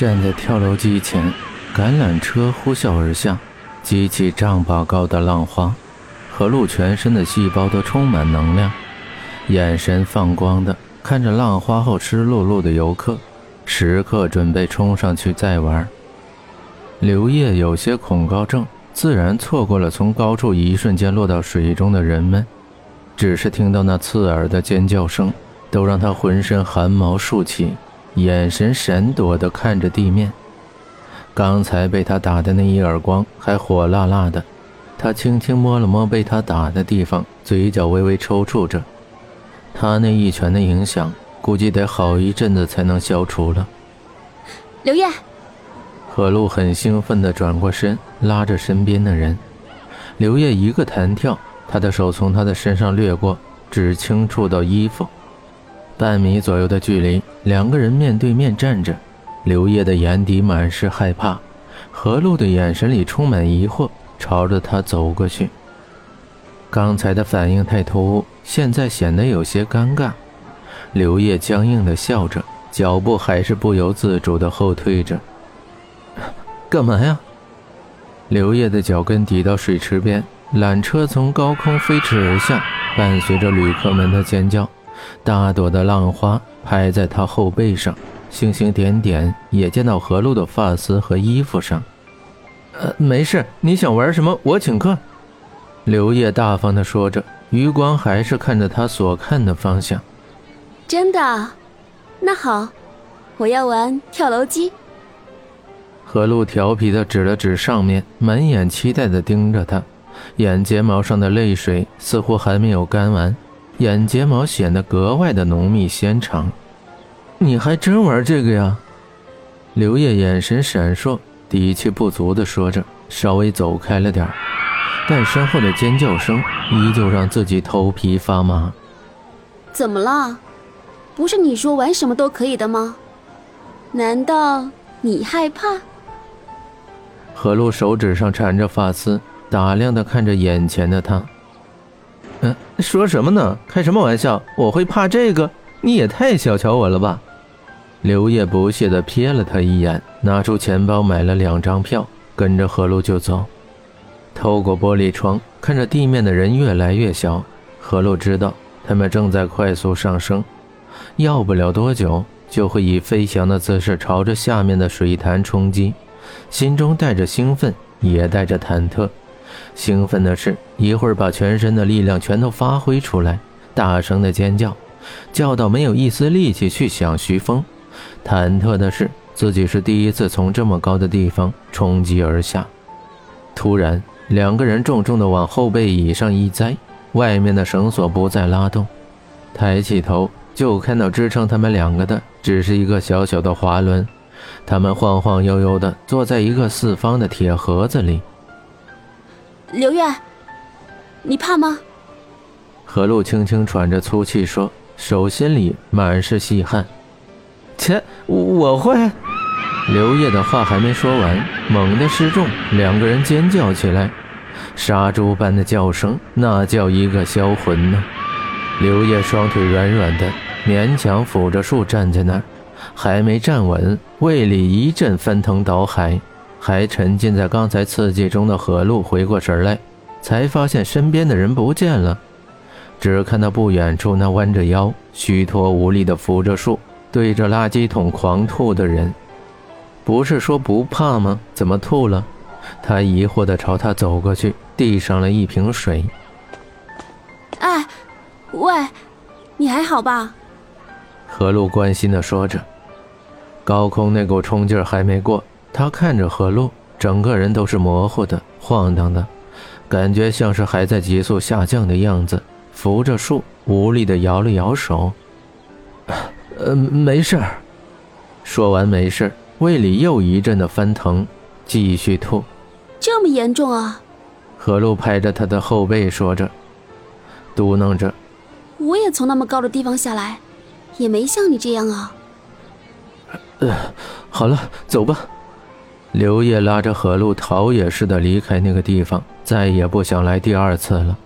站在跳楼机前，橄榄车呼啸而下，激起丈把高的浪花。何露全身的细胞都充满能量，眼神放光的看着浪花后湿漉漉的游客，时刻准备冲上去再玩。刘烨有些恐高症，自然错过了从高处一瞬间落到水中的人们，只是听到那刺耳的尖叫声，都让他浑身汗毛竖起。眼神闪躲地看着地面，刚才被他打的那一耳光还火辣辣的。他轻轻摸了摸被他打的地方，嘴角微微抽搐着。他那一拳的影响，估计得好一阵子才能消除了。刘烨，何露很兴奋地转过身，拉着身边的人。刘烨一个弹跳，他的手从他的身上掠过，只轻触到衣服。半米左右的距离，两个人面对面站着。刘烨的眼底满是害怕，何露的眼神里充满疑惑，朝着他走过去。刚才的反应太突兀，现在显得有些尴尬。刘烨僵硬的笑着，脚步还是不由自主的后退着。干嘛呀？刘烨的脚跟抵到水池边，缆车从高空飞驰而下，伴随着旅客们的尖叫。大朵的浪花拍在他后背上，星星点点也溅到何露的发丝和衣服上。呃，没事，你想玩什么，我请客。刘烨大方地说着，余光还是看着他所看的方向。真的？那好，我要玩跳楼机。何露调皮地指了指上面，满眼期待地盯着他，眼睫毛上的泪水似乎还没有干完。眼睫毛显得格外的浓密纤长，你还真玩这个呀？刘烨眼神闪烁，底气不足地说着，稍微走开了点但身后的尖叫声依旧让自己头皮发麻。怎么了？不是你说玩什么都可以的吗？难道你害怕？何露手指上缠着发丝，打量地看着眼前的他。嗯，说什么呢？开什么玩笑？我会怕这个？你也太小瞧我了吧！刘烨不屑地瞥了他一眼，拿出钱包买了两张票，跟着何璐就走。透过玻璃窗看着地面的人越来越小，何璐知道他们正在快速上升，要不了多久就会以飞翔的姿势朝着下面的水潭冲击，心中带着兴奋，也带着忐忑。兴奋的是，一会儿把全身的力量全都发挥出来，大声的尖叫，叫到没有一丝力气去想徐峰；忐忑的是，自己是第一次从这么高的地方冲击而下。突然，两个人重重的往后背椅上一栽，外面的绳索不再拉动，抬起头就看到支撑他们两个的只是一个小小的滑轮，他们晃晃悠悠的坐在一个四方的铁盒子里。刘月，你怕吗？何露轻轻喘着粗气说，手心里满是细汗。切，我会。刘烨的话还没说完，猛地失重，两个人尖叫起来，杀猪般的叫声，那叫一个销魂呢。刘烨双腿软软的，勉强扶着树站在那儿，还没站稳，胃里一阵翻腾倒海。还沉浸在刚才刺激中的何露回过神来，才发现身边的人不见了，只看到不远处那弯着腰、虚脱无力的扶着树、对着垃圾桶狂吐的人。不是说不怕吗？怎么吐了？他疑惑地朝他走过去，递上了一瓶水。哎，喂，你还好吧？何露关心地说着。高空那股冲劲还没过。他看着何露，整个人都是模糊的、晃荡的，感觉像是还在急速下降的样子。扶着树，无力地摇了摇手：“呃，没事儿。”说完没事胃里又一阵的翻腾，继续吐。这么严重啊？何露拍着他的后背说着，嘟囔着：“我也从那么高的地方下来，也没像你这样啊。”呃，好了，走吧。刘烨拉着何露逃也似的离开那个地方，再也不想来第二次了。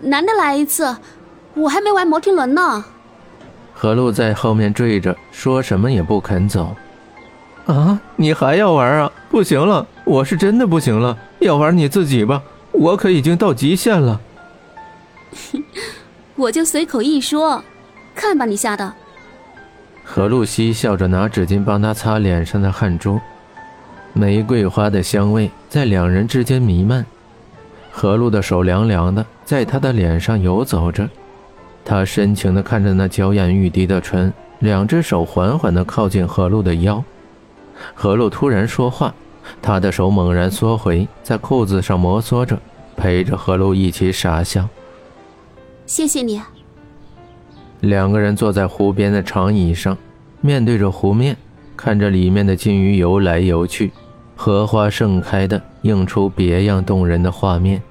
难得来一次，我还没玩摩天轮呢。何露在后面追着，说什么也不肯走。啊，你还要玩啊？不行了，我是真的不行了，要玩你自己吧，我可已经到极限了。我就随口一说，看把你吓的。何露西笑着拿纸巾帮他擦脸上的汗珠，玫瑰花的香味在两人之间弥漫。何露的手凉凉的，在他的脸上游走着，他深情地看着那娇艳欲滴的唇，两只手缓缓地靠近何露的腰。何露突然说话，他的手猛然缩回，在裤子上摩挲着，陪着何露一起傻笑。谢谢你。两个人坐在湖边的长椅上，面对着湖面，看着里面的金鱼游来游去，荷花盛开的映出别样动人的画面。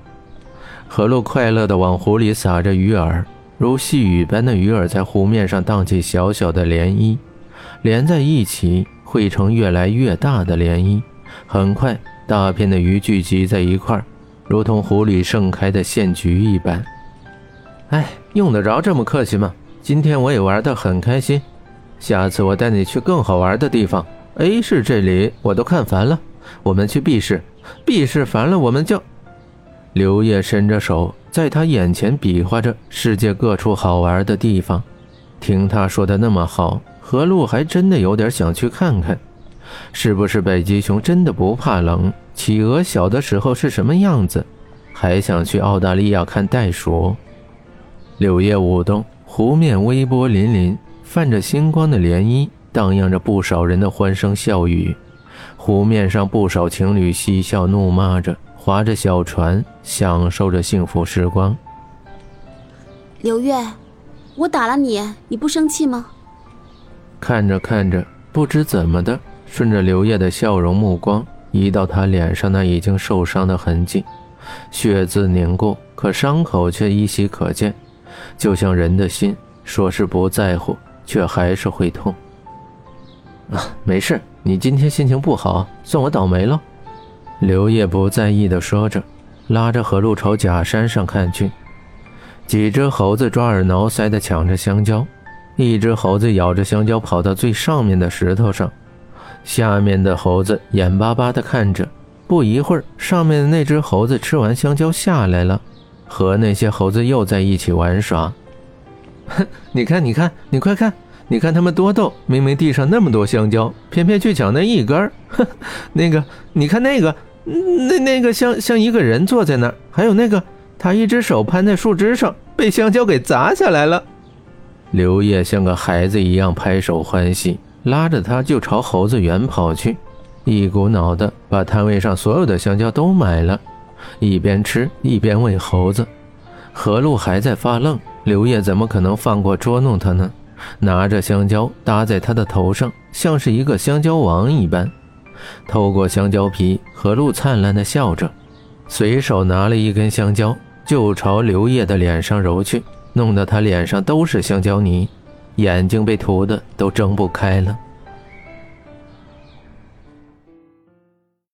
何露快乐地往湖里撒着鱼饵，如细雨般的鱼饵在湖面上荡起小小的涟漪，连在一起汇成越来越大的涟漪。很快，大片的鱼聚集在一块，如同湖里盛开的线菊一般。哎，用得着这么客气吗？今天我也玩得很开心，下次我带你去更好玩的地方。A 市这里我都看烦了，我们去 B 市，B 市烦了我们就……刘烨伸着手在他眼前比划着世界各处好玩的地方，听他说的那么好，何路还真的有点想去看看，是不是北极熊真的不怕冷？企鹅小的时候是什么样子？还想去澳大利亚看袋鼠。柳叶舞动。湖面微波粼粼，泛着星光的涟漪，荡漾着不少人的欢声笑语。湖面上不少情侣嬉笑怒骂着，划着小船，享受着幸福时光。刘月，我打了你，你不生气吗？看着看着，不知怎么的，顺着刘烨的笑容目光移到他脸上那已经受伤的痕迹，血渍凝固，可伤口却依稀可见。就像人的心，说是不在乎，却还是会痛。啊，没事，你今天心情不好，算我倒霉了。刘烨不在意的说着，拉着何露朝假山上看去。几只猴子抓耳挠腮的抢着香蕉，一只猴子咬着香蕉跑到最上面的石头上，下面的猴子眼巴巴的看着。不一会儿，上面的那只猴子吃完香蕉下来了。和那些猴子又在一起玩耍，哼！你看，你看，你快看，你看他们多逗！明明地上那么多香蕉，偏偏去抢那一根儿。哼，那个，你看那个，那那个像像一个人坐在那儿，还有那个，他一只手攀在树枝上，被香蕉给砸下来了。刘烨像个孩子一样拍手欢喜，拉着他就朝猴子园跑去，一股脑的把摊位上所有的香蕉都买了。一边吃一边喂猴子，何路还在发愣。刘烨怎么可能放过捉弄他呢？拿着香蕉搭在他的头上，像是一个香蕉王一般。透过香蕉皮，何露灿烂地笑着，随手拿了一根香蕉就朝刘烨的脸上揉去，弄得他脸上都是香蕉泥，眼睛被涂的都睁不开了。